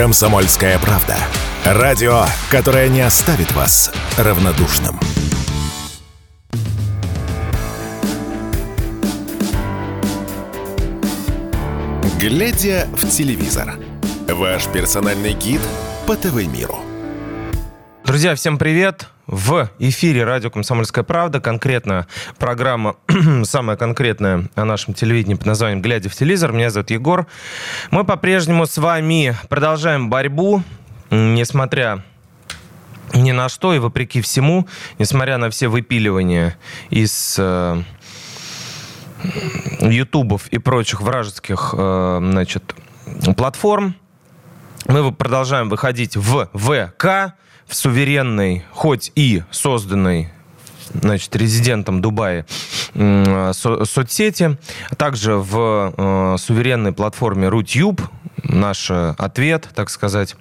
«Комсомольская правда». Радио, которое не оставит вас равнодушным. Глядя в телевизор. Ваш персональный гид по ТВ-миру. Друзья, всем привет! В эфире радио «Комсомольская правда». Конкретно программа, самая конкретная о нашем телевидении под названием «Глядя в телевизор». Меня зовут Егор. Мы по-прежнему с вами продолжаем борьбу, несмотря ни на что и вопреки всему, несмотря на все выпиливания из э, ютубов и прочих вражеских э, значит, платформ, мы продолжаем выходить в ВК, в суверенной, хоть и созданной значит, резидентом Дубая со соцсети, а также в э, суверенной платформе Рутюб, наш ответ, так сказать,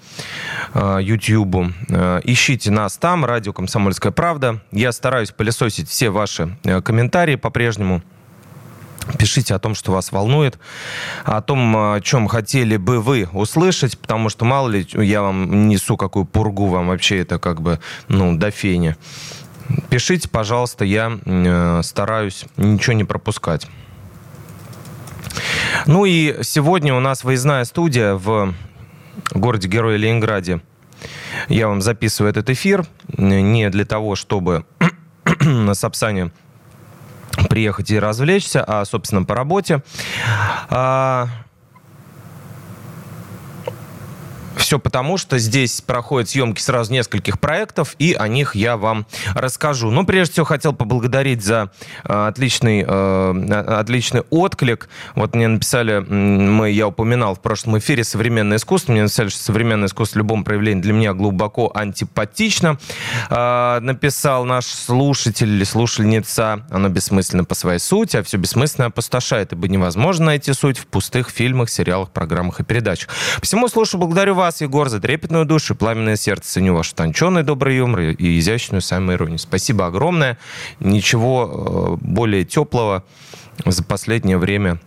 э, YouTube. Э, ищите нас там, радио «Комсомольская правда». Я стараюсь пылесосить все ваши э, комментарии по-прежнему. Пишите о том, что вас волнует, о том, о чем хотели бы вы услышать, потому что, мало ли, я вам несу какую пургу, вам вообще это как бы, ну, до фени. Пишите, пожалуйста, я э, стараюсь ничего не пропускать. Ну и сегодня у нас выездная студия в городе Героя Ленинграде. Я вам записываю этот эфир не для того, чтобы на Сапсане приехать и развлечься, а, собственно, по работе. А, Все потому, что здесь проходят съемки сразу нескольких проектов, и о них я вам расскажу. Но прежде всего хотел поблагодарить за э, отличный, э, отличный отклик. Вот мне написали, мы, я упоминал в прошлом эфире современное искусство. Мне написали, что современное искусство в любом проявлении для меня глубоко антипатично. Э, написал наш слушатель или слушательница. Оно бессмысленно по своей сути, а все бессмысленно опустошает, ибо невозможно найти суть в пустых фильмах, сериалах, программах и передачах. Всему слушаю, благодарю вас вас, Егор, за трепетную душу и пламенное сердце. Ценю ваш тонченый добрый юмор и изящную самоиронию. Спасибо огромное. Ничего э, более теплого за последнее время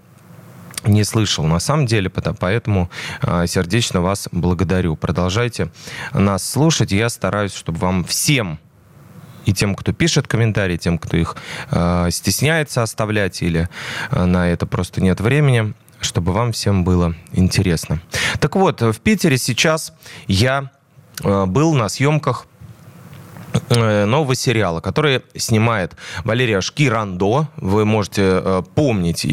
не слышал на самом деле, поэтому э, сердечно вас благодарю. Продолжайте нас слушать. Я стараюсь, чтобы вам всем и тем, кто пишет комментарии, тем, кто их э, стесняется оставлять или э, на это просто нет времени, чтобы вам всем было интересно. Так вот, в Питере сейчас я э, был на съемках нового сериала, который снимает Валерия Шкирандо. Вы можете э, помнить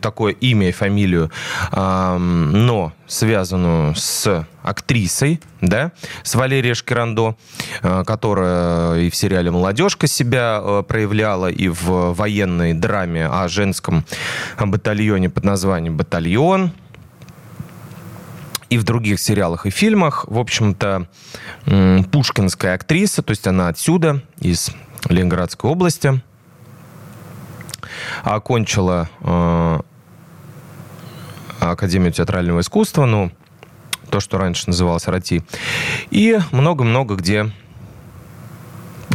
такое имя и фамилию, но связанную с актрисой, да, с Валерией Шкирандо, которая и в сериале «Молодежка» себя проявляла, и в военной драме о женском батальоне под названием «Батальон», и в других сериалах и фильмах. В общем-то, пушкинская актриса, то есть она отсюда, из Ленинградской области. Окончила э, Академию театрального искусства, ну, то, что раньше называлось РАТИ. И много-много где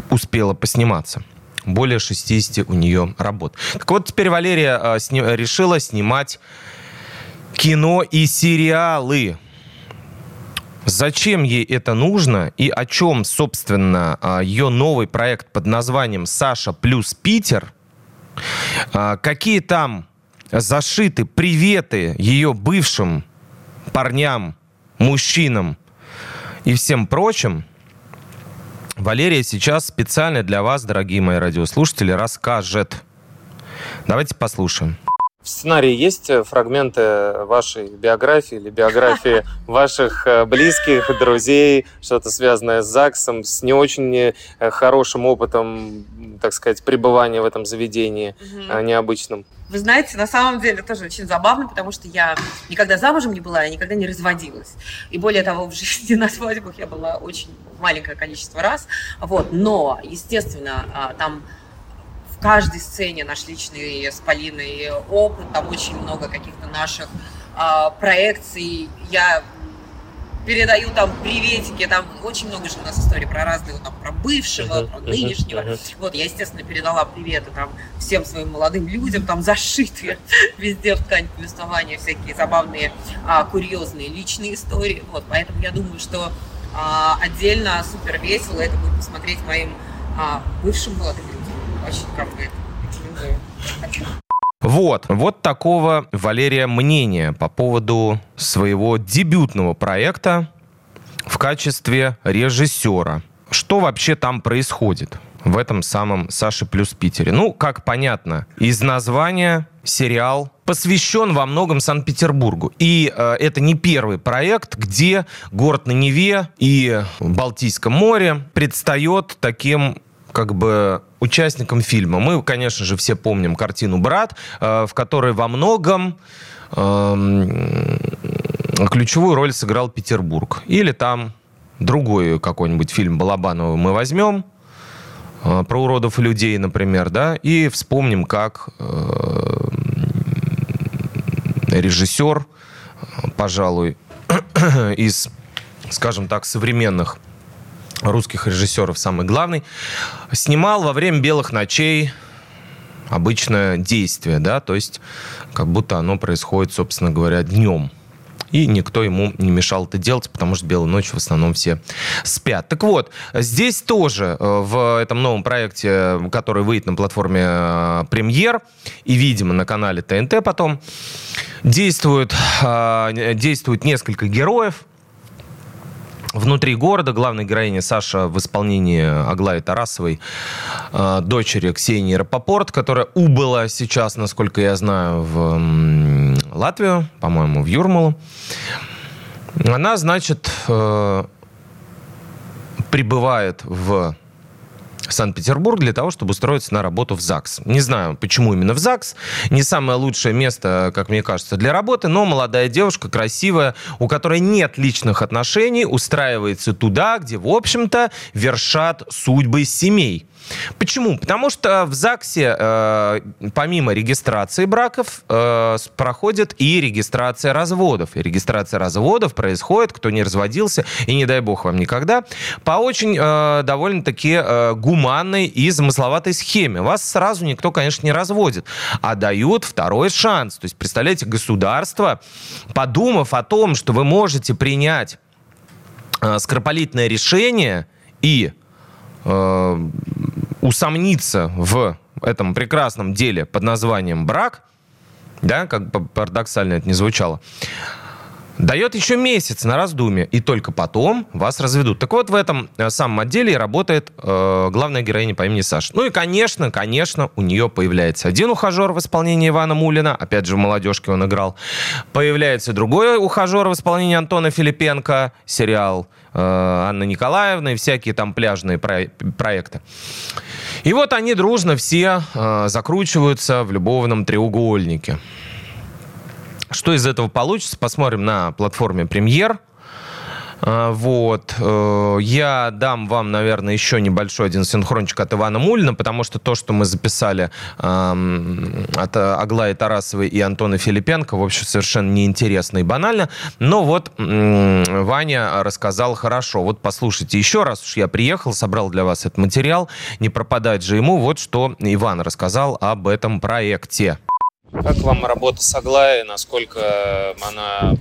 успела посниматься. Более 60 у нее работ. Так вот, теперь Валерия э, сни- решила снимать кино и сериалы. Зачем ей это нужно и о чем, собственно, а, ее новый проект под названием «Саша плюс Питер», а, какие там зашиты приветы ее бывшим парням, мужчинам и всем прочим, Валерия сейчас специально для вас, дорогие мои радиослушатели, расскажет. Давайте послушаем. В сценарии есть э, фрагменты вашей биографии или биографии ваших э, близких, друзей, что-то связанное с ЗАГСом, с не очень э, хорошим опытом, так сказать, пребывания в этом заведении угу. необычном? Вы знаете, на самом деле тоже очень забавно, потому что я никогда замужем не была, я никогда не разводилась. И более того, в жизни на свадьбах я была очень маленькое количество раз. Вот. Но, естественно, а, там каждой сцене наш личный с Полиной опыт, там очень много каких-то наших э, проекций. Я передаю там приветики, там очень много же у нас историй про разные, там, про бывшего, про нынешнего. Вот, я, естественно, передала приветы там всем своим молодым людям, там зашитые везде в ткань повествования всякие забавные, а, курьезные личные истории. Вот, поэтому я думаю, что а, отдельно супер весело это будет посмотреть моим а, бывшим молодым людям. Вот, вот такого Валерия мнения по поводу своего дебютного проекта в качестве режиссера. Что вообще там происходит в этом самом Саше плюс Питере? Ну, как понятно, из названия сериал посвящен во многом Санкт-Петербургу. И э, это не первый проект, где город на Неве и Балтийском море предстает таким как бы участником фильма. Мы, конечно же, все помним картину «Брат», э, в которой во многом эм, ключевую роль сыграл Петербург. Или там другой какой-нибудь фильм Балабанова мы возьмем, э, про уродов и людей, например, да, и вспомним, как э, режиссер, пожалуй, из, скажем так, современных русских режиссеров самый главный, снимал во время «Белых ночей» обычное действие, да, то есть как будто оно происходит, собственно говоря, днем. И никто ему не мешал это делать, потому что белую ночь в основном все спят. Так вот, здесь тоже э, в этом новом проекте, который выйдет на платформе э, Премьер и, видимо, на канале ТНТ потом, действует, э, действует несколько героев, Внутри города главная героиня Саша в исполнении Аглаи Тарасовой, э, дочери Ксении Рапопорт, которая убыла сейчас, насколько я знаю, в Латвию, по-моему, в Юрмалу. Она, значит, э, прибывает в Санкт-Петербург для того, чтобы устроиться на работу в ЗАГС. Не знаю, почему именно в ЗАГС. Не самое лучшее место, как мне кажется, для работы, но молодая девушка, красивая, у которой нет личных отношений, устраивается туда, где, в общем-то, вершат судьбы семей. Почему? Потому что в ЗАГСе э, помимо регистрации браков э, проходит и регистрация разводов. И регистрация разводов происходит, кто не разводился, и не дай бог вам никогда, по очень э, довольно-таки э, гуманной и замысловатой схеме. Вас сразу никто, конечно, не разводит, а дают второй шанс. То есть, представляете, государство, подумав о том, что вы можете принять э, скоропалительное решение и э, усомниться в этом прекрасном деле под названием брак, да, как бы парадоксально это не звучало, дает еще месяц на раздумье, и только потом вас разведут. Так вот, в этом э, самом отделе работает э, главная героиня по имени Саша. Ну и, конечно, конечно, у нее появляется один ухажер в исполнении Ивана Мулина, опять же, в «Молодежке» он играл. Появляется другой ухажер в исполнении Антона Филипенко, сериал Анна Николаевна и всякие там пляжные про- проекты. И вот они дружно все э, закручиваются в любовном треугольнике. Что из этого получится, посмотрим на платформе Премьер. А, вот. Э, я дам вам, наверное, еще небольшой один синхрончик от Ивана Мулина, потому что то, что мы записали от Аглаи Тарасовой и Антона Филипенко, в общем, совершенно неинтересно и банально. Но вот Ваня рассказал хорошо. Вот послушайте еще раз, уж я приехал, собрал для вас этот материал. Не пропадать же ему. Вот что Иван рассказал об этом проекте. Как вам работа с Аглаей? Насколько она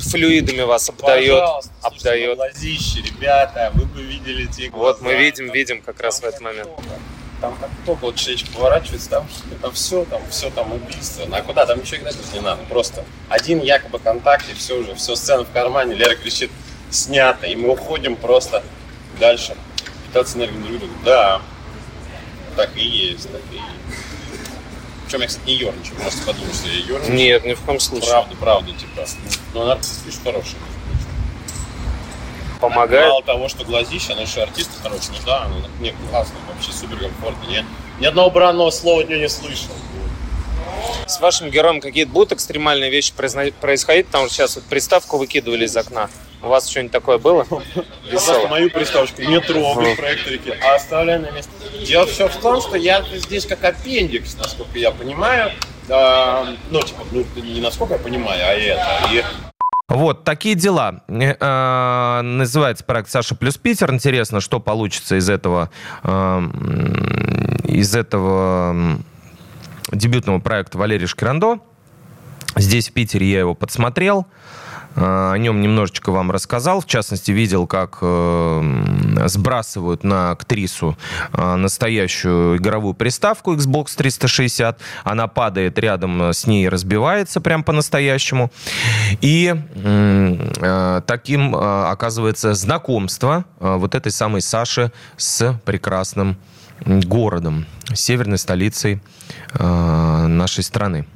флюидами вас обдает? обдает. Глазище, ребята, вы бы видели те глаза. Вот мы видим, видим как раз в этот момент. Там как только вот человечек поворачивается, там, там все, там все, там убийство. А куда? Там ничего играть не надо. Просто один якобы контакт, и все уже, все, сцена в кармане, Лера кричит, снято, и мы уходим просто дальше. Питаться энергией друг друга. Да, так и есть, так и есть. Причем я, кстати, не ерничаю, можете подумать, что я ерничаю. Нет, ни в коем случае. Правда, правда, типа. Но она артист хороший. Помогает? Мало того, что глазище, она еще артист хороший, ну да, она не классно, вообще супер комфортно. Я ни одного бранного слова от нее не слышал. С вашим героем какие-то будут экстремальные вещи происходить? Потому что сейчас вот приставку выкидывали из окна. У вас что-нибудь такое было? Просто мою приставочку не трогай в проекторике, а оставляй на место. Дело все в том, что я здесь как аппендикс, насколько я понимаю. А, ну, типа, ну, не насколько я понимаю, а это. И Вот, такие дела. Э, э, называется проект «Саша плюс Питер». Интересно, что получится из этого, э, из этого дебютного проекта Валерия Шкирандо. Здесь, в Питере, я его подсмотрел. Э, о нем немножечко вам рассказал. В частности, видел, как э, сбрасывают на актрису э, настоящую игровую приставку Xbox 360. Она падает рядом с ней, разбивается прям по-настоящему. И таким оказывается знакомство вот этой самой Саши с прекрасным городом, северной столицей нашей страны.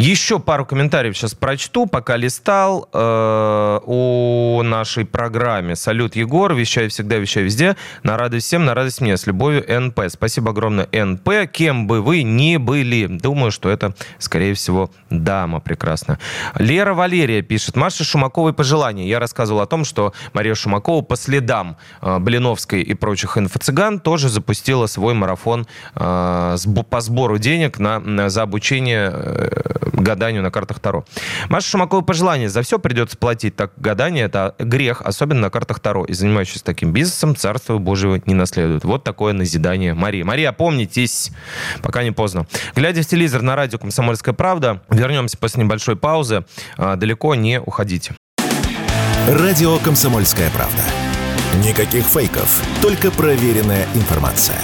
Еще пару комментариев сейчас прочту, пока листал э, о нашей программе. Салют, Егор, вещай всегда, вещай везде. На радость всем, на радость мне. С любовью, НП. Спасибо огромное, НП. Кем бы вы ни были. Думаю, что это, скорее всего, дама прекрасная. Лера Валерия пишет. Маша Шумаковой пожелания. Я рассказывал о том, что Мария Шумакова по следам э, Блиновской и прочих инфо-цыган тоже запустила свой марафон э, по сбору денег на, на, за обучение э, гаданию на картах Таро. Маша Шумакова пожелание. За все придется платить. Так гадание это грех, особенно на картах Таро. И занимающийся таким бизнесом, царство Божьего не наследует. Вот такое назидание Марии. Мария, помнитесь, пока не поздно. Глядя в телевизор на радио «Комсомольская правда», вернемся после небольшой паузы. А, далеко не уходите. Радио «Комсомольская правда». Никаких фейков, только проверенная информация.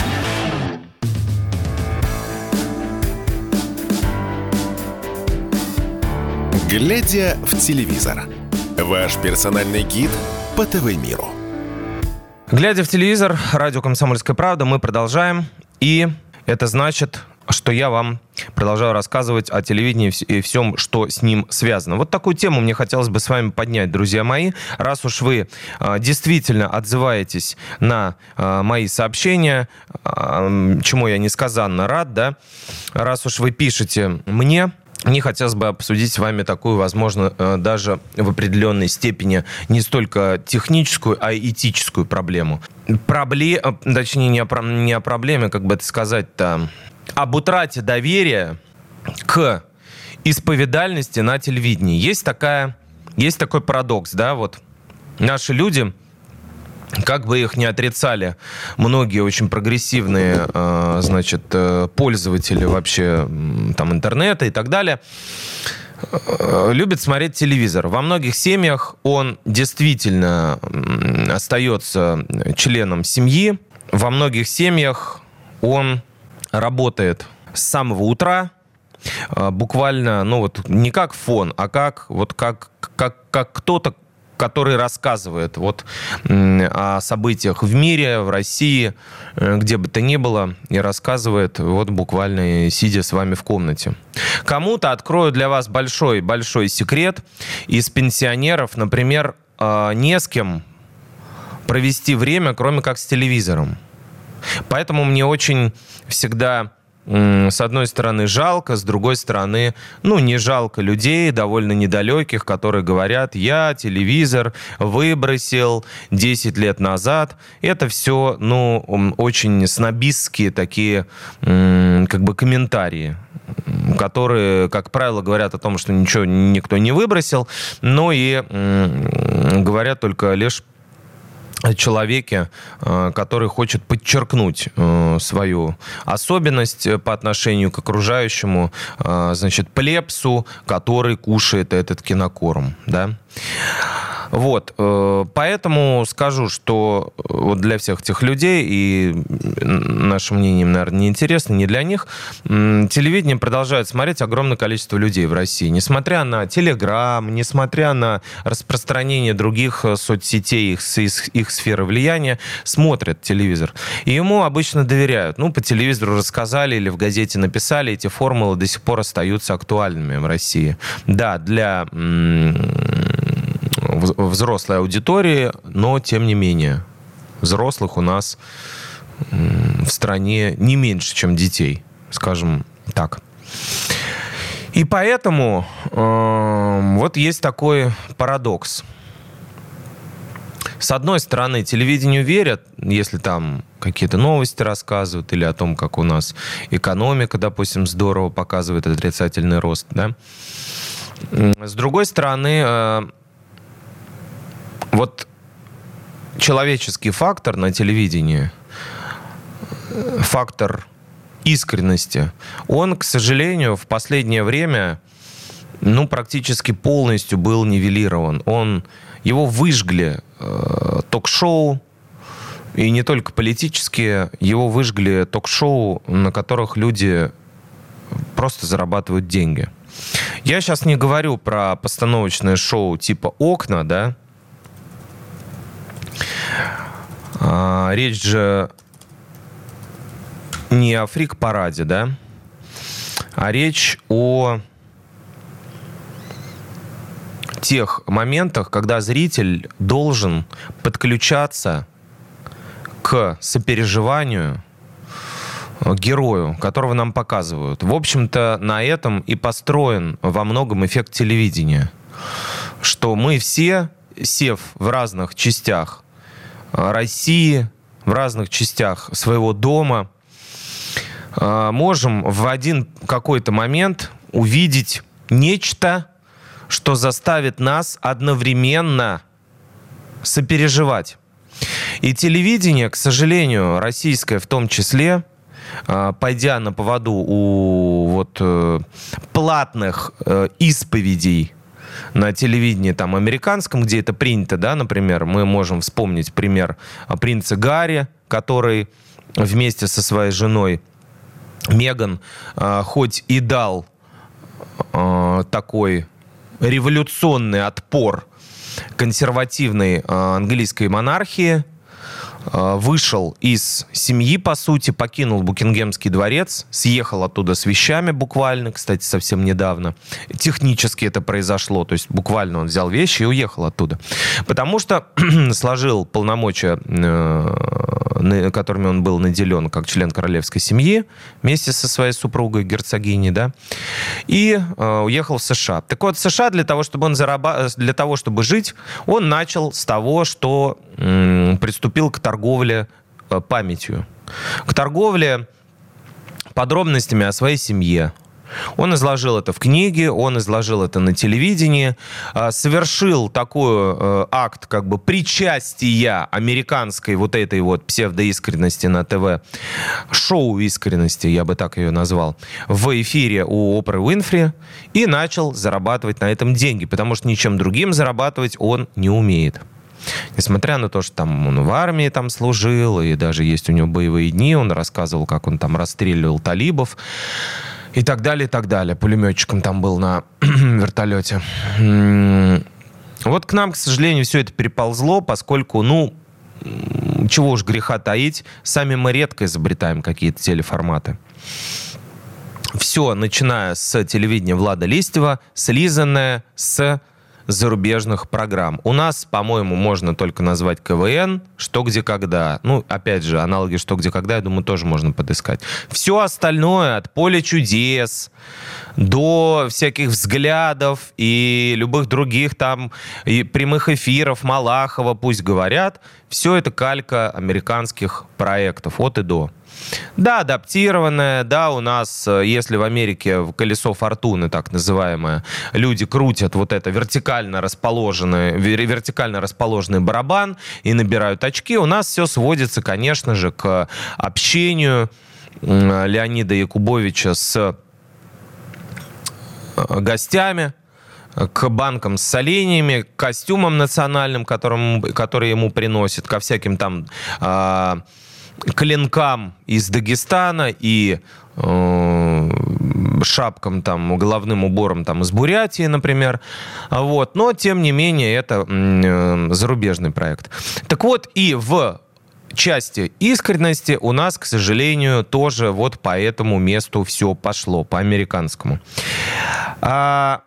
Глядя в телевизор. Ваш персональный гид по ТВ-миру. Глядя в телевизор, радио «Комсомольская правда», мы продолжаем. И это значит, что я вам продолжаю рассказывать о телевидении и всем, что с ним связано. Вот такую тему мне хотелось бы с вами поднять, друзья мои. Раз уж вы э, действительно отзываетесь на э, мои сообщения, э, чему я несказанно рад, да, раз уж вы пишете мне, мне хотелось бы обсудить с вами такую, возможно, э, даже в определенной степени не столько техническую, а этическую проблему. Пробле... Э, точнее, не о, не о проблеме, как бы это сказать-то, об утрате доверия к исповедальности на телевидении. Есть такая, есть такой парадокс, да, вот наши люди как бы их не отрицали многие очень прогрессивные, э, значит, э, пользователи вообще там интернета и так далее, э, любят смотреть телевизор. Во многих семьях он действительно остается членом семьи. Во многих семьях он работает с самого утра, буквально, ну вот не как фон, а как вот как как как кто-то который рассказывает вот о событиях в мире, в России, э, где бы то ни было, и рассказывает вот буквально сидя с вами в комнате. Кому-то открою для вас большой-большой секрет. Из пенсионеров, например, э, не с кем провести время, кроме как с телевизором. Поэтому мне очень всегда с одной стороны, жалко, с другой стороны, ну, не жалко людей, довольно недалеких, которые говорят, я телевизор выбросил 10 лет назад. Это все, ну, очень снобистские такие, как бы, комментарии которые, как правило, говорят о том, что ничего никто не выбросил, но и говорят только лишь человеке, э, который хочет подчеркнуть э, свою особенность по отношению к окружающему, э, значит, плепсу, который кушает этот кинокорм, да. Вот, э, поэтому скажу, что э, вот для всех этих людей, и наше мнение наверное, не интересно, не для них, телевидение продолжает смотреть огромное количество людей в России. Несмотря на Телеграм, несмотря на распространение других э, соцсетей, их, их, их сферы влияния, смотрят телевизор. И ему обычно доверяют. Ну, по телевизору рассказали или в газете написали, эти формулы до сих пор остаются актуальными в России. Да, для взрослой аудитории, но тем не менее взрослых у нас в стране не меньше, чем детей, скажем так. И поэтому э, вот есть такой парадокс. С одной стороны, телевидению верят, если там какие-то новости рассказывают или о том, как у нас экономика, допустим, здорово показывает отрицательный рост, да. С другой стороны, э, вот человеческий фактор на телевидении, фактор искренности, он, к сожалению, в последнее время ну, практически полностью был нивелирован. Он, его выжгли э, ток-шоу, и не только политические, его выжгли ток-шоу, на которых люди просто зарабатывают деньги. Я сейчас не говорю про постановочное шоу типа «Окна», да, а, речь же не о фрик-параде, да, а речь о тех моментах, когда зритель должен подключаться к сопереживанию герою, которого нам показывают. В общем-то, на этом и построен во многом эффект телевидения. Что мы все, сев в разных частях России, в разных частях своего дома, а, можем в один какой-то момент увидеть нечто, что заставит нас одновременно сопереживать. И телевидение, к сожалению, российское в том числе, а, пойдя на поводу у вот э, платных э, исповедей на телевидении там американском, где это принято, да, например, мы можем вспомнить пример принца Гарри, который вместе со своей женой Меган э, хоть и дал э, такой революционный отпор консервативной э, английской монархии, вышел из семьи, по сути, покинул Букингемский дворец, съехал оттуда с вещами буквально, кстати, совсем недавно. Технически это произошло, то есть буквально он взял вещи и уехал оттуда. Потому что сложил полномочия, э, которыми он был наделен как член королевской семьи, вместе со своей супругой, герцогиней, да, и э, уехал в США. Так вот, США для того, чтобы он зараба... для того, чтобы жить, он начал с того, что приступил к торговле э, памятью, к торговле подробностями о своей семье, он изложил это в книге, он изложил это на телевидении, а, совершил такой э, акт как бы причастия американской вот этой вот псевдоискренности на ТВ, шоу искренности, я бы так ее назвал, в эфире у Опры Уинфри и начал зарабатывать на этом деньги, потому что ничем другим зарабатывать он не умеет. Несмотря на то, что там он в армии там служил, и даже есть у него боевые дни, он рассказывал, как он там расстреливал талибов и так далее, и так далее. Пулеметчиком там был на вертолете. Вот к нам, к сожалению, все это переползло, поскольку, ну, чего уж греха таить, сами мы редко изобретаем какие-то телеформаты. Все, начиная с телевидения Влада Листьева, слизанное с зарубежных программ. У нас, по-моему, можно только назвать КВН, что, где, когда. Ну, опять же, аналоги что, где, когда, я думаю, тоже можно подыскать. Все остальное, от поля чудес до всяких взглядов и любых других там и прямых эфиров Малахова, пусть говорят, все это калька американских проектов от и до. Да, адаптированная, да, у нас, э, если в Америке колесо фортуны, так называемое, люди крутят вот это вертикально расположенный, вертикально расположенный барабан и набирают очки, у нас все сводится, конечно же, к общению Леонида Якубовича с э, гостями, к банкам с солениями, к костюмам национальным, которым, которые ему приносят, ко всяким там э, клинкам из Дагестана и э, шапкам, там, головным убором там, из Бурятии, например. Вот. Но, тем не менее, это э, зарубежный проект. Так вот, и в части искренности у нас, к сожалению, тоже вот по этому месту все пошло, по американскому. А,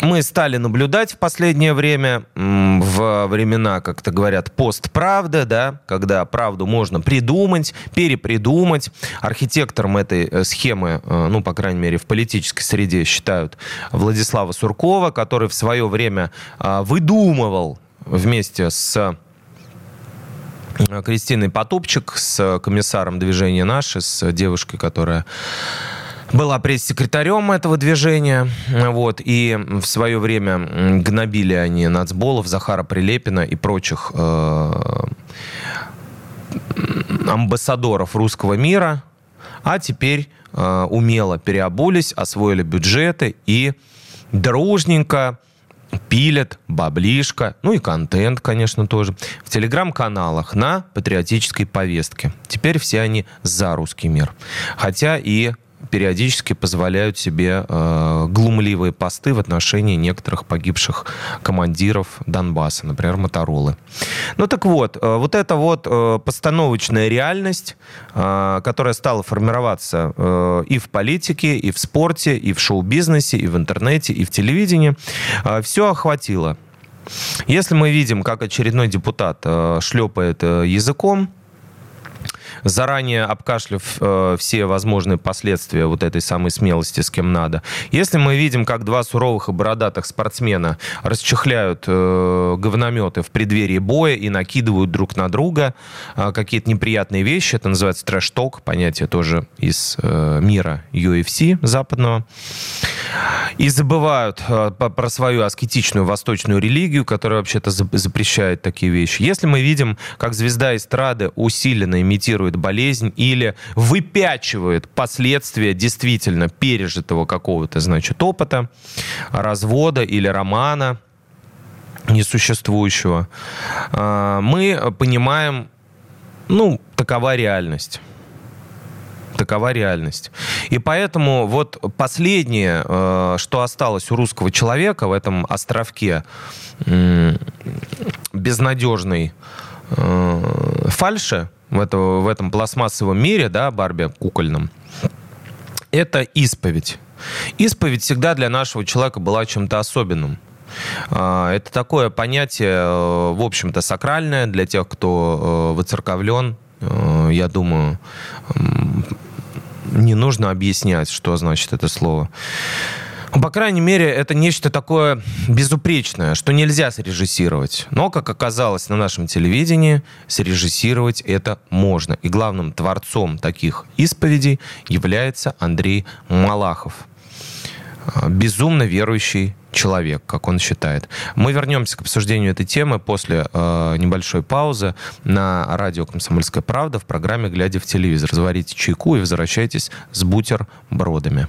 мы стали наблюдать в последнее время, в времена, как-то говорят, постправда, да, когда правду можно придумать, перепридумать. Архитектором этой э, схемы, э, ну, по крайней мере, в политической среде считают Владислава Суркова, который в свое время а, выдумывал вместе с э, Кристиной Потупчик, с комиссаром движения «Наши», с девушкой, которая была пресс-секретарем этого движения, вот, и в свое время гнобили они нацболов, Захара Прилепина и прочих э, амбассадоров русского мира, а теперь э, умело переобулись, освоили бюджеты и дружненько пилят баблишко, ну и контент, конечно, тоже, в телеграм-каналах на патриотической повестке. Теперь все они за русский мир. Хотя и периодически позволяют себе э, глумливые посты в отношении некоторых погибших командиров Донбасса, например, Моторолы. Ну так вот, э, вот эта вот э, постановочная реальность, э, которая стала формироваться э, и в политике, и в спорте, и в шоу-бизнесе, и в интернете, и в телевидении, э, все охватило. Если мы видим, как очередной депутат э, шлепает э, языком, заранее обкашлив э, все возможные последствия вот этой самой смелости с кем надо. Если мы видим, как два суровых и бородатых спортсмена расчехляют э, говнометы в преддверии боя и накидывают друг на друга э, какие-то неприятные вещи, это называется трэш-ток, понятие тоже из э, мира UFC западного, и забывают э, про свою аскетичную восточную религию, которая вообще-то запрещает такие вещи. Если мы видим, как звезда эстрады усиленно имитирует болезнь или выпячивает последствия действительно пережитого какого-то, значит, опыта, развода или романа несуществующего, э, мы понимаем, ну, такова реальность такова реальность. И поэтому вот последнее, э, что осталось у русского человека в этом островке безнадежной э, фальши, в, это, в этом пластмассовом мире, да, Барби кукольном, это исповедь. Исповедь всегда для нашего человека была чем-то особенным. А, это такое понятие, э, в общем-то, сакральное для тех, кто выцерковлен. Я думаю, не нужно объяснять, что значит это слово. По крайней мере, это нечто такое безупречное, что нельзя срежиссировать. Но, как оказалось на нашем телевидении, срежиссировать это можно. И главным творцом таких исповедей является Андрей Малахов. Безумно верующий человек, как он считает. Мы вернемся к обсуждению этой темы после э, небольшой паузы на радио «Комсомольская правда» в программе «Глядя в телевизор». Заварите чайку и возвращайтесь с бутербродами.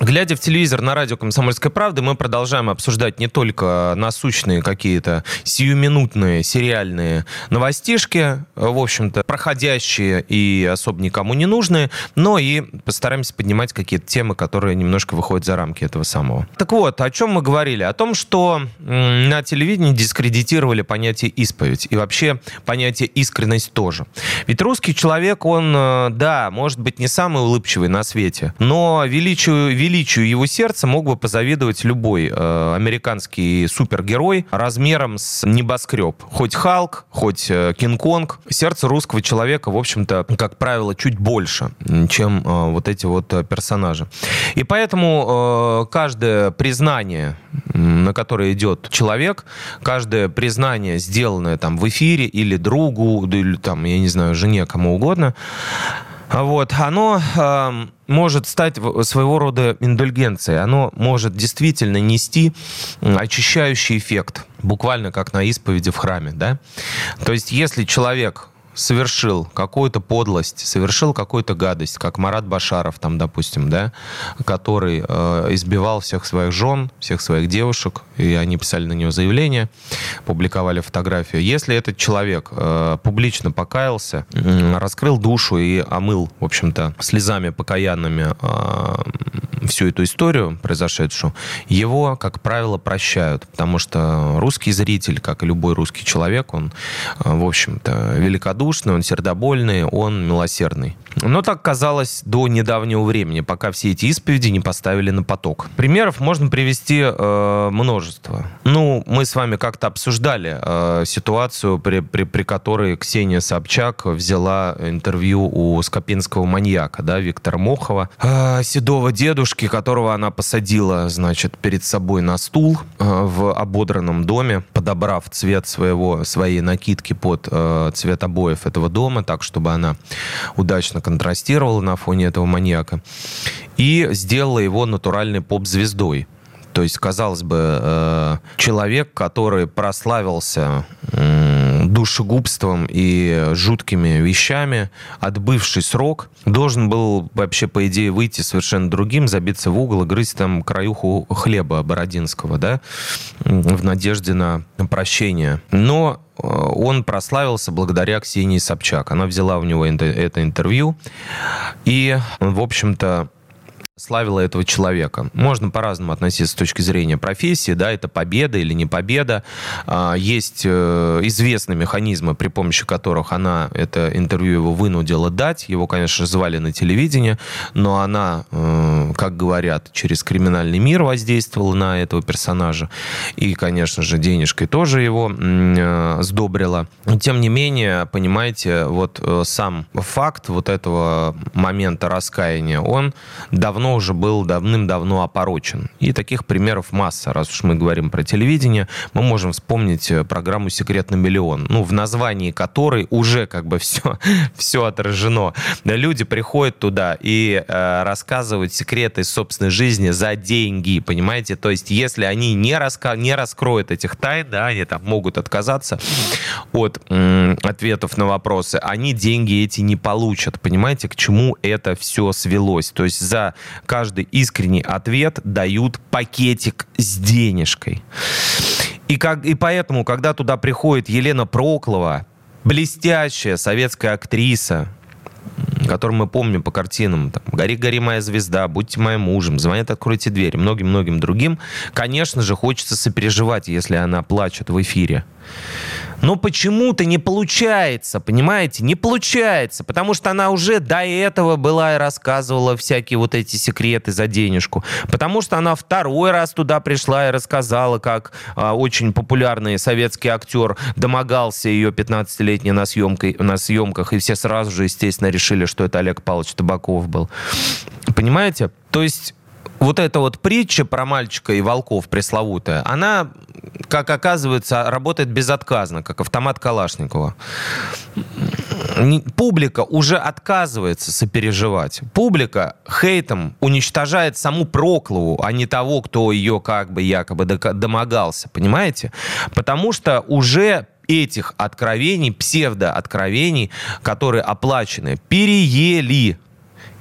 Глядя в телевизор на радио «Комсомольская правда», мы продолжаем обсуждать не только насущные какие-то сиюминутные сериальные новостишки, в общем-то, проходящие и особо никому не нужные, но и постараемся поднимать какие-то темы, которые немножко выходят за рамки этого самого. Так вот, о чем мы говорили? О том, что на телевидении дискредитировали понятие «исповедь» и вообще понятие «искренность» тоже. Ведь русский человек, он, э, да, может быть не самый улыбчивый на свете, но величию величию его сердца мог бы позавидовать любой э, американский супергерой размером с небоскреб. Хоть Халк, хоть э, Кинг-Конг. Сердце русского человека, в общем-то, как правило, чуть больше, чем э, вот эти вот э, персонажи. И поэтому э, каждое признание, на которое идет человек, каждое признание, сделанное там в эфире или другу, или там, я не знаю, жене, кому угодно, вот, оно э, может стать своего рода индульгенцией. Оно может действительно нести очищающий эффект, буквально как на исповеди в храме, да. То есть, если человек совершил какую-то подлость, совершил какую-то гадость, как Марат Башаров, там, допустим, да, который э, избивал всех своих жен, всех своих девушек, и они писали на него заявление, публиковали фотографию. Если этот человек э, публично покаялся, э, раскрыл душу и омыл, в общем-то, слезами покаянными э, всю эту историю произошедшую, его, как правило, прощают, потому что русский зритель, как и любой русский человек, он, э, в общем-то, великодушный, он сердобольный, он милосердный. Но так казалось до недавнего времени, пока все эти исповеди не поставили на поток. Примеров можно привести э, множество. Ну, мы с вами как-то обсуждали э, ситуацию, при, при, при которой Ксения Собчак взяла интервью у скопинского маньяка, да, Виктора Мохова, э, седого дедушки, которого она посадила, значит, перед собой на стул э, в ободранном доме, подобрав цвет своего, своей накидки под э, цвет обоев этого дома, так, чтобы она удачно контрастировала на фоне этого маньяка. И сделала его натуральной поп-звездой. То есть, казалось бы, э, человек, который прославился душегубством и жуткими вещами, отбывший срок, должен был вообще, по идее, выйти совершенно другим, забиться в угол и грызть там краюху хлеба бородинского, да, в надежде на прощение. Но э, он прославился благодаря Ксении Собчак. Она взяла у него это интервью. И, в общем-то, славила этого человека. Можно по-разному относиться с точки зрения профессии, да, это победа или не победа. А, есть э, известные механизмы, при помощи которых она это интервью его вынудила дать. Его, конечно, звали на телевидение, но она, э, как говорят, через криминальный мир воздействовала на этого персонажа. И, конечно же, денежкой тоже его э, сдобрила. Тем не менее, понимаете, вот сам факт вот этого момента раскаяния, он давно давно уже был давным-давно опорочен. И таких примеров масса. Раз уж мы говорим про телевидение, мы можем вспомнить э, программу «Секрет на миллион», ну, в названии которой уже как бы все, все отражено. Да, люди приходят туда и э, рассказывают секреты собственной жизни за деньги, понимаете? То есть, если они не, раска не раскроют этих тайн, да, они там могут отказаться от м, ответов на вопросы, они деньги эти не получат, понимаете, к чему это все свелось? То есть за каждый искренний ответ дают пакетик с денежкой. И, как, и поэтому, когда туда приходит Елена Проклова, блестящая советская актриса, которую мы помним по картинам, там, «Гори, гори, моя звезда», «Будьте моим мужем», «Звонят, откройте дверь», многим-многим другим, конечно же, хочется сопереживать, если она плачет в эфире. Но почему-то не получается, понимаете? Не получается, потому что она уже до этого была и рассказывала всякие вот эти секреты за денежку. Потому что она второй раз туда пришла и рассказала, как а, очень популярный советский актер домогался ее 15-летней на, съемкой, на съемках, и все сразу же, естественно, решили, что это Олег Павлович Табаков был. Понимаете? То есть вот эта вот притча про мальчика и волков пресловутая, она, как оказывается, работает безотказно, как автомат Калашникова. Публика уже отказывается сопереживать. Публика хейтом уничтожает саму Проклову, а не того, кто ее как бы якобы домогался, понимаете? Потому что уже этих откровений, псевдооткровений, которые оплачены, переели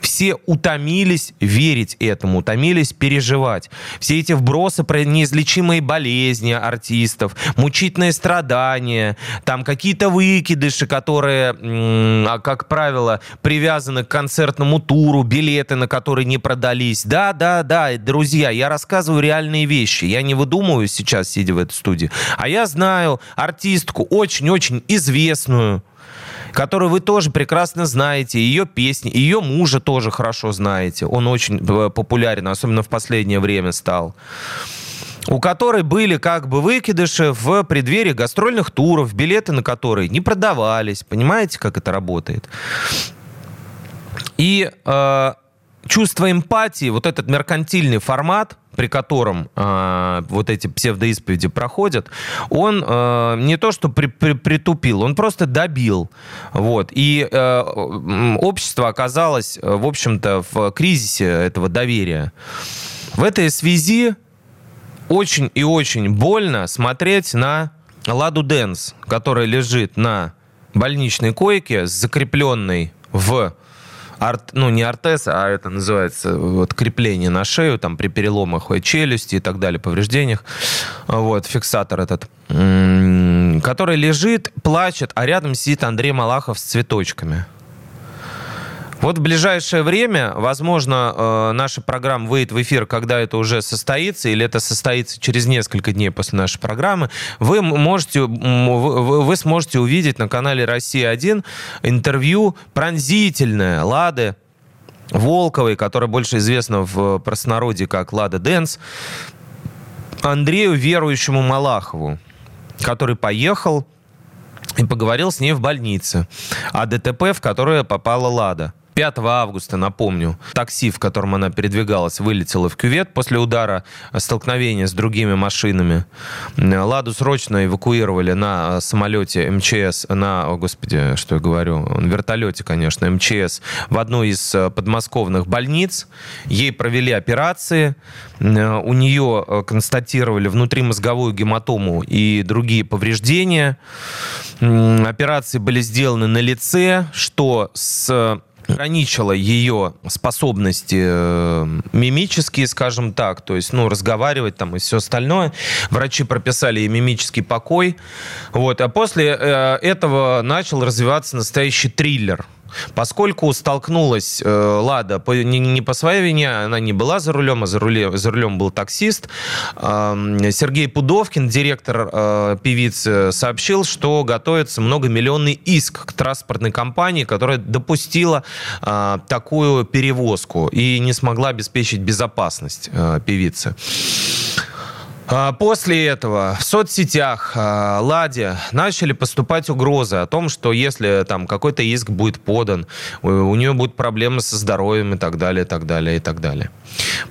все утомились верить этому, утомились переживать. Все эти вбросы про неизлечимые болезни артистов, мучительные страдания, там какие-то выкидыши, которые, а, как правило, привязаны к концертному туру, билеты на которые не продались. Да, да, да, друзья, я рассказываю реальные вещи. Я не выдумываю сейчас, сидя в этой студии. А я знаю артистку очень-очень известную, которую вы тоже прекрасно знаете, ее песни, ее мужа тоже хорошо знаете. Он очень э, популярен, особенно в последнее время стал у которой были как бы выкидыши в преддверии гастрольных туров, билеты на которые не продавались. Понимаете, как это работает? И э, чувство эмпатии, вот этот меркантильный формат, при котором э, вот эти псевдоисповеди проходят, он э, не то что при, при, притупил, он просто добил. Вот. И э, общество оказалось, в общем-то, в кризисе этого доверия. В этой связи очень и очень больно смотреть на Ладу Дэнс, которая лежит на больничной койке, закрепленной в орт, ну не ортез, а это называется вот крепление на шею, там при переломах челюсти и так далее, повреждениях. Вот, фиксатор этот, который лежит, плачет, а рядом сидит Андрей Малахов с цветочками. Вот в ближайшее время, возможно, э, наша программа выйдет в эфир, когда это уже состоится, или это состоится через несколько дней после нашей программы. Вы можете, вы сможете увидеть на канале «Россия-1» интервью пронзительное Лады Волковой, которая больше известна в простонародье как Лада Дэнс, Андрею Верующему Малахову, который поехал и поговорил с ней в больнице о ДТП, в которое попала Лада. 5 августа, напомню, такси, в котором она передвигалась, вылетело в кювет после удара э, столкновения с другими машинами. Ладу срочно эвакуировали на э, самолете МЧС, на, о господи, что я говорю, вертолете, конечно, МЧС, в одну из э, подмосковных больниц. Ей провели операции. У нее констатировали внутримозговую гематому и другие повреждения. Операции были сделаны на лице, что с ограничила ее способности э, мимические, скажем так, то есть, ну, разговаривать там и все остальное. Врачи прописали ей мимический покой. Вот. А после э, этого начал развиваться настоящий триллер – Поскольку столкнулась э, Лада по, не, не по своей вине, она не была за рулем, а за, руле, за рулем был таксист, э, Сергей Пудовкин, директор э, певицы, сообщил, что готовится многомиллионный иск к транспортной компании, которая допустила э, такую перевозку и не смогла обеспечить безопасность э, певицы. А, после этого в соцсетях а, Ладе начали поступать угрозы о том, что если там какой-то иск будет подан, у нее будут проблемы со здоровьем и так далее, и так далее, и так далее.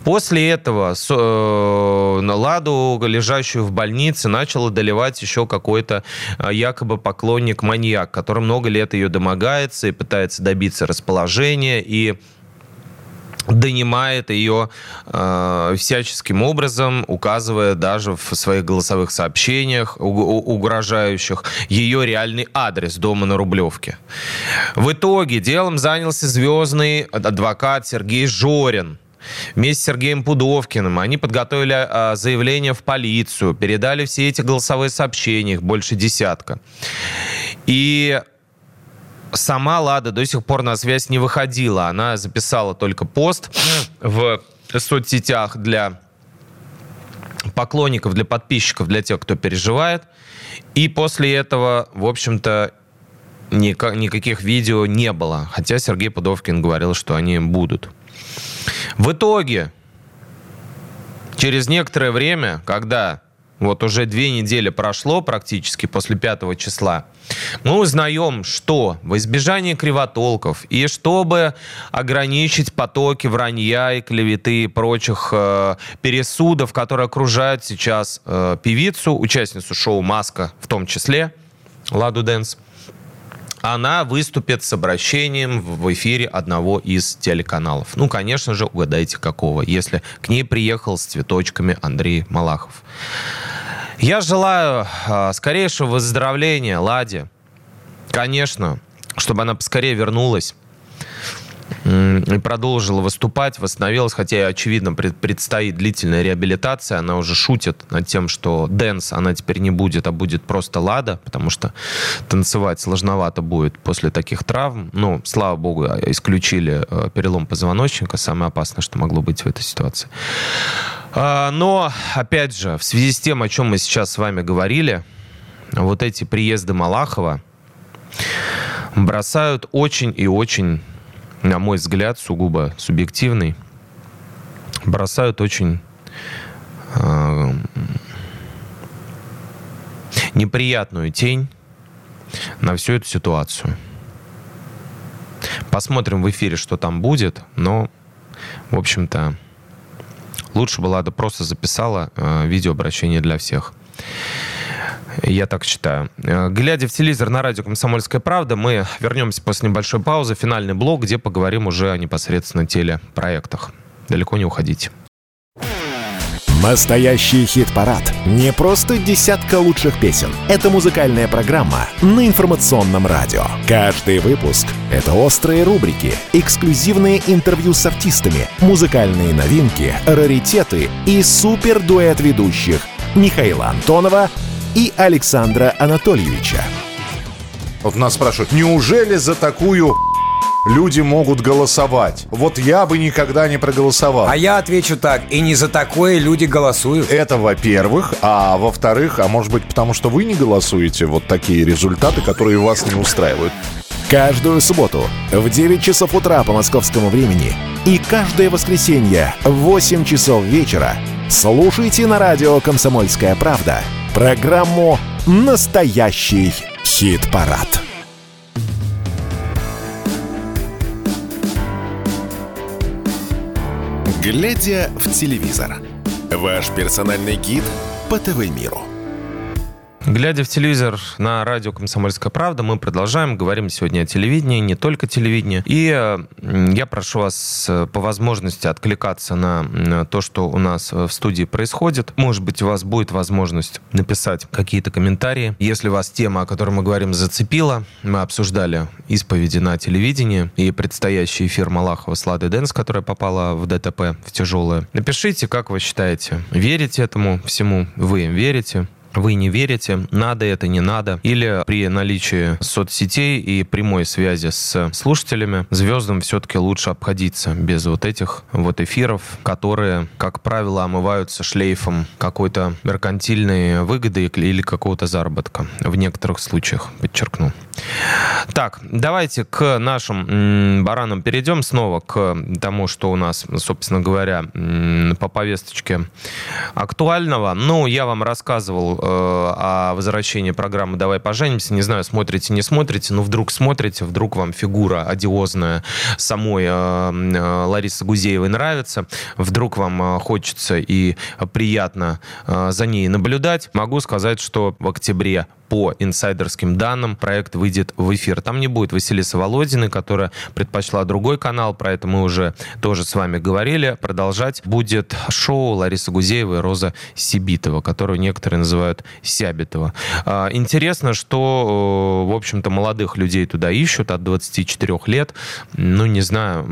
После этого э, Ладу, лежащую в больнице, начал одолевать еще какой-то а, якобы поклонник-маньяк, который много лет ее домогается и пытается добиться расположения и донимает ее э, всяческим образом, указывая даже в своих голосовых сообщениях угрожающих ее реальный адрес дома на Рублевке. В итоге делом занялся звездный адвокат Сергей Жорин. Вместе с Сергеем Пудовкиным они подготовили а, заявление в полицию, передали все эти голосовые сообщения, их больше десятка. И сама Лада до сих пор на связь не выходила. Она записала только пост в соцсетях для поклонников, для подписчиков, для тех, кто переживает. И после этого, в общем-то, никаких видео не было. Хотя Сергей Пудовкин говорил, что они будут. В итоге, через некоторое время, когда вот уже две недели прошло практически после 5 числа, мы узнаем, что в избежание кривотолков и чтобы ограничить потоки вранья и клеветы и прочих э, пересудов, которые окружают сейчас э, певицу, участницу шоу «Маска» в том числе, Ладу Дэнс, она выступит с обращением в эфире одного из телеканалов. Ну, конечно же, угадайте какого, если к ней приехал с цветочками Андрей Малахов. Я желаю э, скорейшего выздоровления Ладе. Конечно, чтобы она поскорее вернулась и продолжила выступать, восстановилась, хотя, очевидно, предстоит длительная реабилитация. Она уже шутит над тем, что дэнс она теперь не будет, а будет просто лада, потому что танцевать сложновато будет после таких травм. Ну, слава богу, исключили э, перелом позвоночника, самое опасное, что могло быть в этой ситуации. А, но, опять же, в связи с тем, о чем мы сейчас с вами говорили, вот эти приезды Малахова бросают очень и очень, на мой взгляд, сугубо субъективный, бросают очень э, неприятную тень на всю эту ситуацию. Посмотрим в эфире, что там будет, но, в общем-то, Лучше бы Лада просто записала э, видеообращение для всех. Я так считаю. Э, глядя в телевизор на радио «Комсомольская правда», мы вернемся после небольшой паузы, финальный блок, где поговорим уже о непосредственно телепроектах. Далеко не уходите. Настоящий хит-парад. Не просто десятка лучших песен. Это музыкальная программа на информационном радио. Каждый выпуск — это острые рубрики, эксклюзивные интервью с артистами, музыкальные новинки, раритеты и супер-дуэт ведущих Михаила Антонова и Александра Анатольевича. Вот нас спрашивают, неужели за такую люди могут голосовать. Вот я бы никогда не проголосовал. А я отвечу так, и не за такое люди голосуют. Это во-первых. А во-вторых, а может быть потому, что вы не голосуете, вот такие результаты, которые вас не устраивают. Каждую субботу в 9 часов утра по московскому времени и каждое воскресенье в 8 часов вечера слушайте на радио «Комсомольская правда» программу «Настоящий хит-парад». Глядя в телевизор. Ваш персональный гид по ТВ-миру. Глядя в телевизор на радио «Комсомольская правда», мы продолжаем. Говорим сегодня о телевидении, не только телевидении. И э, я прошу вас э, по возможности откликаться на то, что у нас в студии происходит. Может быть, у вас будет возможность написать какие-то комментарии. Если вас тема, о которой мы говорим, зацепила, мы обсуждали исповеди на телевидении и предстоящий эфир Малахова с Ладой Дэнс, которая попала в ДТП, в тяжелое. Напишите, как вы считаете, верите этому всему, вы верите, вы не верите, надо это, не надо. Или при наличии соцсетей и прямой связи с слушателями звездам все-таки лучше обходиться без вот этих вот эфиров, которые, как правило, омываются шлейфом какой-то меркантильной выгоды или какого-то заработка. В некоторых случаях, подчеркну. Так, давайте к нашим баранам перейдем снова к тому, что у нас, собственно говоря, по повесточке актуального. Ну, я вам рассказывал э, о возвращении программы «Давай поженимся». Не знаю, смотрите, не смотрите, но вдруг смотрите, вдруг вам фигура одиозная самой э, э, Ларисы Гузеевой нравится, вдруг вам хочется и приятно за ней наблюдать. Могу сказать, что в октябре по инсайдерским данным проект выйдет в эфир. Там не будет Василисы Володины, которая предпочла другой канал, про это мы уже тоже с вами говорили. Продолжать будет шоу Ларисы Гузеевой и Роза Сибитова, которую некоторые называют Сябитова. А, интересно, что, в общем-то, молодых людей туда ищут от 24 лет. Ну, не знаю,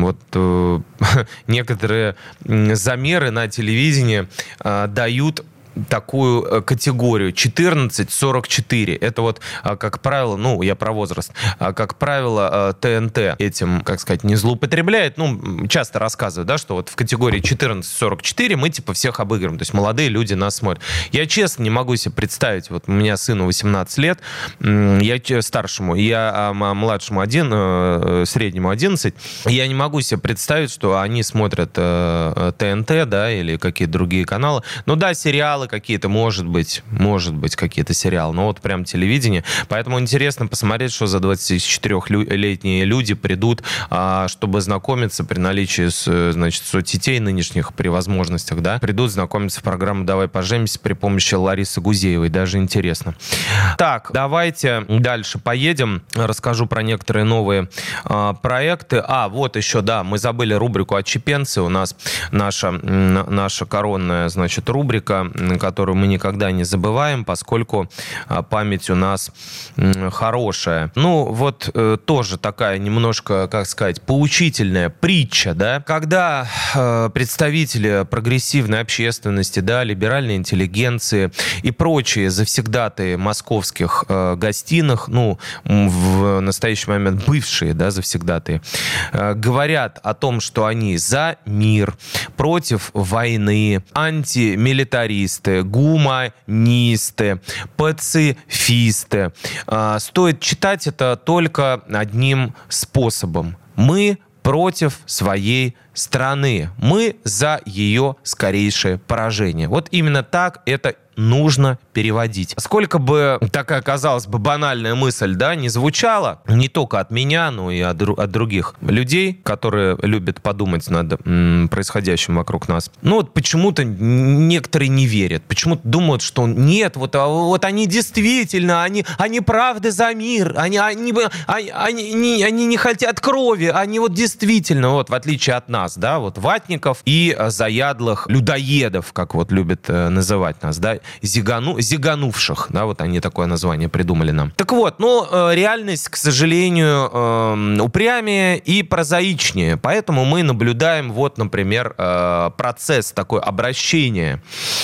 вот э, некоторые замеры на телевидении а, дают такую э, категорию 14-44. Это вот, а, как правило, ну, я про возраст, а, как правило, ТНТ э, этим, как сказать, не злоупотребляет. Ну, часто рассказывают, да, что вот в категории 14-44 мы типа всех обыгрываем. То есть молодые люди нас смотрят. Я честно не могу себе представить, вот у меня сыну 18 лет, я старшему, я а, младшему один, э, среднему 11, я не могу себе представить, что они смотрят ТНТ, да, или какие-то другие каналы. Ну да, сериалы, сериалы какие-то, может быть, может быть, какие-то сериалы, но вот прям телевидение. Поэтому интересно посмотреть, что за 24-летние люди придут, а, чтобы знакомиться при наличии, значит, соцсетей нынешних, при возможностях, да, придут знакомиться в программу «Давай поженимся» при помощи Ларисы Гузеевой. Даже интересно. Так, давайте дальше поедем. Расскажу про некоторые новые а, проекты. А, вот еще, да, мы забыли рубрику «Отчепенцы». У нас наша, наша коронная, значит, рубрика, которую мы никогда не забываем, поскольку а, память у нас хорошая. Ну, вот э, тоже такая немножко, как сказать, поучительная притча, да, когда э, представители прогрессивной общественности, да, либеральной интеллигенции и прочие завсегдатые московских э, гостиных, ну, в настоящий момент бывшие, да, завсегдатые, говорят о том, что они за мир, против войны, антимилитаристы, коммунисты, гуманисты, пацифисты. А, стоит читать это только одним способом. Мы против своей страны. Мы за ее скорейшее поражение. Вот именно так это нужно переводить. Сколько бы такая, казалось бы, банальная мысль, да, не звучала, не только от меня, но и от, от других людей, которые любят подумать над м, происходящим вокруг нас. Ну вот почему-то некоторые не верят, почему-то думают, что нет, вот, а, вот они действительно, они, они правды за мир, они, они, они, они, они, они не хотят крови, они вот действительно, вот в отличие от нас, да, вот ватников и заядлых людоедов, как вот любят э, называть нас, да, зигану, зиганувших, да, вот они такое название придумали нам. Так вот, ну, э, реальность, к сожалению, э, упрямее и прозаичнее, поэтому мы наблюдаем, вот, например, э, процесс такой обращения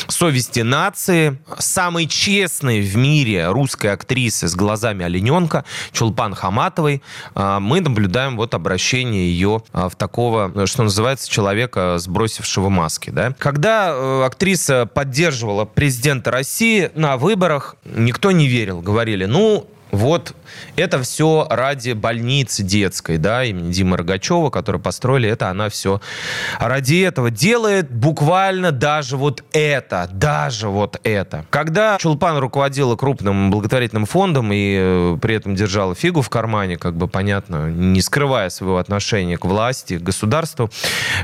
совести нации, самой честной в мире русской актрисы с глазами олененка, Чулпан Хаматовой, э, мы наблюдаем вот обращение ее в такого, что называется, человека, сбросившего маски, да. Когда актриса поддерживала президента России на выборах, никто не верил, говорили, ну, вот это все ради больницы детской, да, имени Димы Рогачева, которую построили, это она все ради этого делает буквально даже вот это, даже вот это. Когда Чулпан руководила крупным благотворительным фондом и э, при этом держала фигу в кармане, как бы понятно, не скрывая своего отношения к власти, к государству,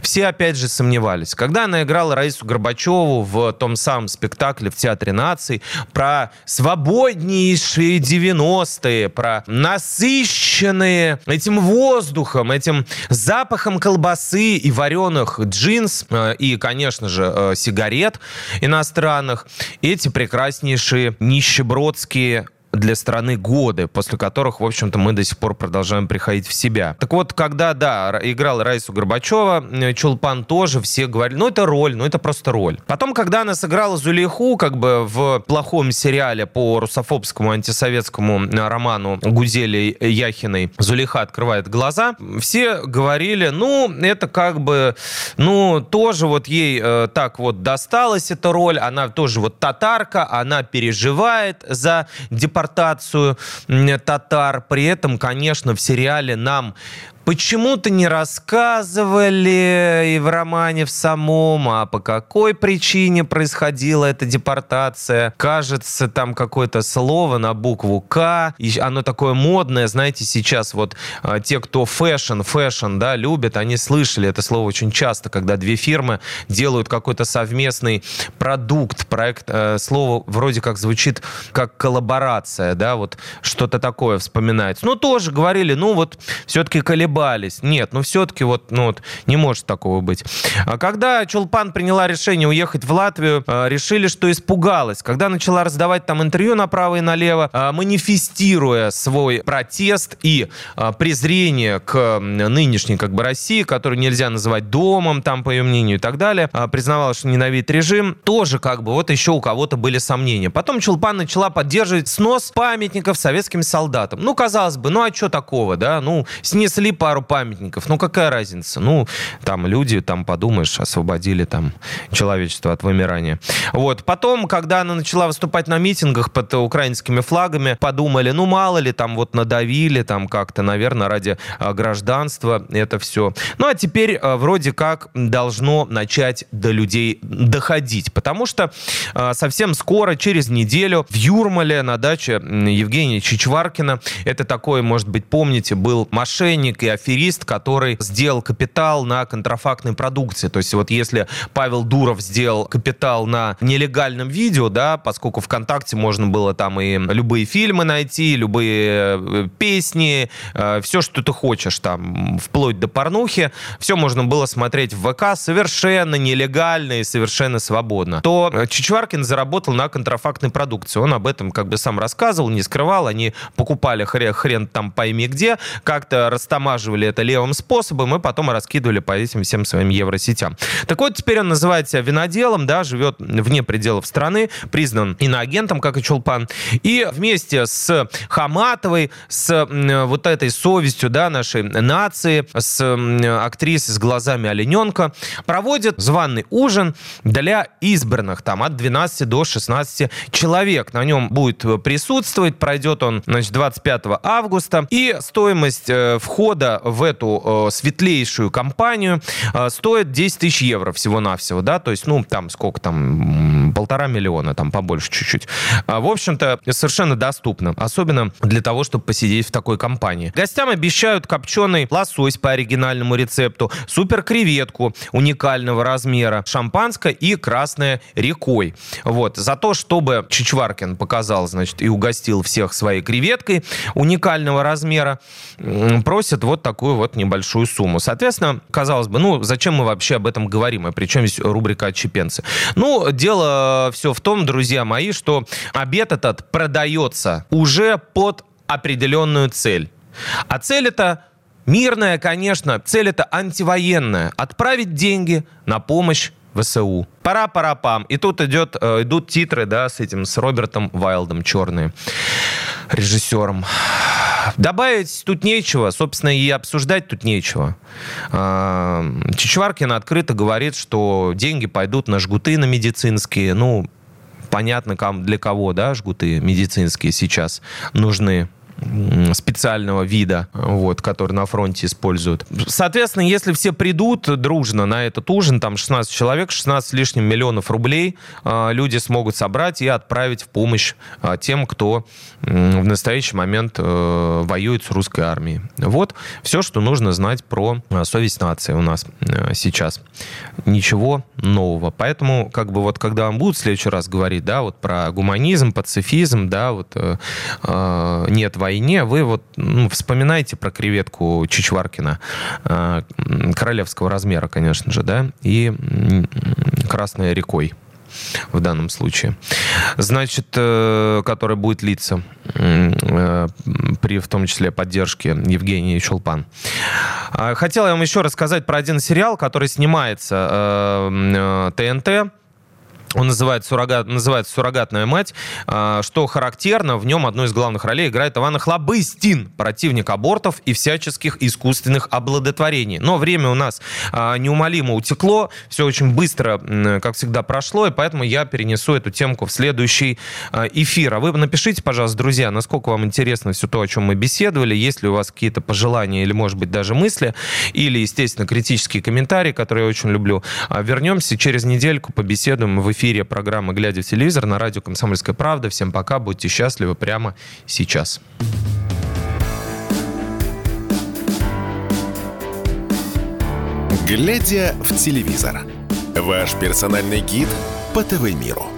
все опять же сомневались. Когда она играла Раису Горбачеву в том самом спектакле в Театре наций про свободнейшие 90-е, про насыщенные этим воздухом, этим запахом колбасы и вареных джинс э, и, конечно же, э, сигарет иностранных. Эти прекраснейшие нищебродские для страны годы, после которых, в общем-то, мы до сих пор продолжаем приходить в себя. Так вот, когда, да, играл Раису Горбачева, э, Чулпан тоже, все говорили, ну, это роль, ну, это просто роль. Потом, когда она сыграла Зулейху, как бы в плохом сериале по русофобскому антисоветскому э, роману Гузели Яхиной «Зулейха открывает глаза», все говорили, ну, это как бы, ну, тоже вот ей э, так вот досталась эта роль, она тоже вот татарка, она переживает за департамент депортацию татар. При этом, конечно, в сериале нам Почему-то не рассказывали и в романе в самом, а по какой причине происходила эта депортация. Кажется, там какое-то слово на букву К, и оно такое модное, знаете, сейчас вот а, те, кто fashion, fashion, да, любят, они слышали это слово очень часто, когда две фирмы делают какой-то совместный продукт, проект, э, слово вроде как звучит как коллаборация, да, вот что-то такое вспоминается. Ну, тоже говорили, ну, вот все-таки коллаборация колебались. Нет, ну все-таки вот, ну вот не может такого быть. А когда Чулпан приняла решение уехать в Латвию, а, решили, что испугалась. Когда начала раздавать там интервью направо и налево, а, манифестируя свой протест и презрение к нынешней как бы России, которую нельзя называть домом, там, по ее мнению, и так далее, признавала, что ненавидит режим, тоже как бы вот еще у кого-то были сомнения. Потом Чулпан начала поддерживать снос памятников советским солдатам. Ну, казалось бы, ну а что такого, да? Ну, снесли пару памятников. Ну, какая разница? Ну, там люди, там, подумаешь, освободили там человечество от вымирания. Вот. Потом, когда она начала выступать на митингах под украинскими флагами, подумали, ну, мало ли, там вот надавили, там как-то, наверное, ради а, гражданства это все. Ну, а теперь а, вроде как должно начать до людей доходить, потому что а, совсем скоро, через неделю, в Юрмале на даче Евгения Чичваркина, это такой, может быть, помните, был мошенник и аферист, который сделал капитал на контрафактной продукции. То есть вот если Павел Дуров сделал капитал на нелегальном видео, да, поскольку ВКонтакте можно было там и любые фильмы найти, любые э, песни, э, все, что ты хочешь там, вплоть до порнухи, все можно было смотреть в ВК совершенно нелегально и совершенно свободно, то э, Чичваркин заработал на контрафактной продукции. Он об этом как бы сам рассказывал, не скрывал. Они покупали хрен, хрен там пойми где, как-то растамаживали налаживали это левым способом и потом раскидывали по этим всем своим евросетям. Так вот, теперь он называет себя виноделом, да, живет вне пределов страны, признан иноагентом, как и Чулпан. И вместе с Хаматовой, с вот этой совестью, да, нашей нации, с актрисой с глазами олененка, проводит званый ужин для избранных, там, от 12 до 16 человек. На нем будет присутствовать, пройдет он, значит, 25 августа, и стоимость э, входа в эту э, светлейшую компанию э, стоит 10 тысяч евро всего-навсего, да, то есть, ну, там сколько там, полтора миллиона, там побольше чуть-чуть. А, в общем-то, совершенно доступно, особенно для того, чтобы посидеть в такой компании. Гостям обещают копченый лосось по оригинальному рецепту, супер креветку уникального размера, шампанское и красное рекой. Вот, за то, чтобы Чичваркин показал, значит, и угостил всех своей креветкой уникального размера, просят вот такую вот небольшую сумму. Соответственно, казалось бы, ну, зачем мы вообще об этом говорим? И причем здесь рубрика «Отчепенцы»? Ну, дело все в том, друзья мои, что обед этот продается уже под определенную цель. А цель это мирная, конечно, цель это антивоенная. Отправить деньги на помощь ВСУ. Пора-пора-пам. И тут идет, э, идут титры, да, с этим, с Робертом Вайлдом, черные, режиссером. Добавить тут нечего, собственно, и обсуждать тут нечего. А, Чичваркин открыто говорит, что деньги пойдут на жгуты на медицинские. Ну, понятно, для кого, да, жгуты медицинские сейчас нужны специального вида, вот, который на фронте используют. Соответственно, если все придут дружно на этот ужин, там 16 человек, 16 с лишним миллионов рублей э, люди смогут собрать и отправить в помощь э, тем, кто в настоящий момент э, воюет с русской армией. Вот все, что нужно знать про э, совесть нации у нас э, сейчас. Ничего нового. Поэтому, как бы вот, когда вам будут в следующий раз говорить, да, вот про гуманизм, пацифизм, да, вот э, нет войне, вы вот ну, вспоминаете про креветку Чичваркина, э, королевского размера, конечно же, да, и Красной рекой в данном случае. Значит, э, который будет литься э, при, в том числе, поддержке Евгении Чулпан. А, хотел я вам еще рассказать про один сериал, который снимается ТНТ он называется, суррогат, называется «Суррогатная мать». А, что характерно, в нем одну из главных ролей играет Иван Хлобыстин, противник абортов и всяческих искусственных обладотворений. Но время у нас а, неумолимо утекло, все очень быстро, как всегда, прошло, и поэтому я перенесу эту темку в следующий а, эфир. А вы напишите, пожалуйста, друзья, насколько вам интересно все то, о чем мы беседовали, есть ли у вас какие-то пожелания или, может быть, даже мысли, или, естественно, критические комментарии, которые я очень люблю. Вернемся через недельку, побеседуем в эфире эфире программы «Глядя в телевизор» на радио «Комсомольская правда». Всем пока, будьте счастливы прямо сейчас. «Глядя в телевизор» – ваш персональный гид по ТВ-миру.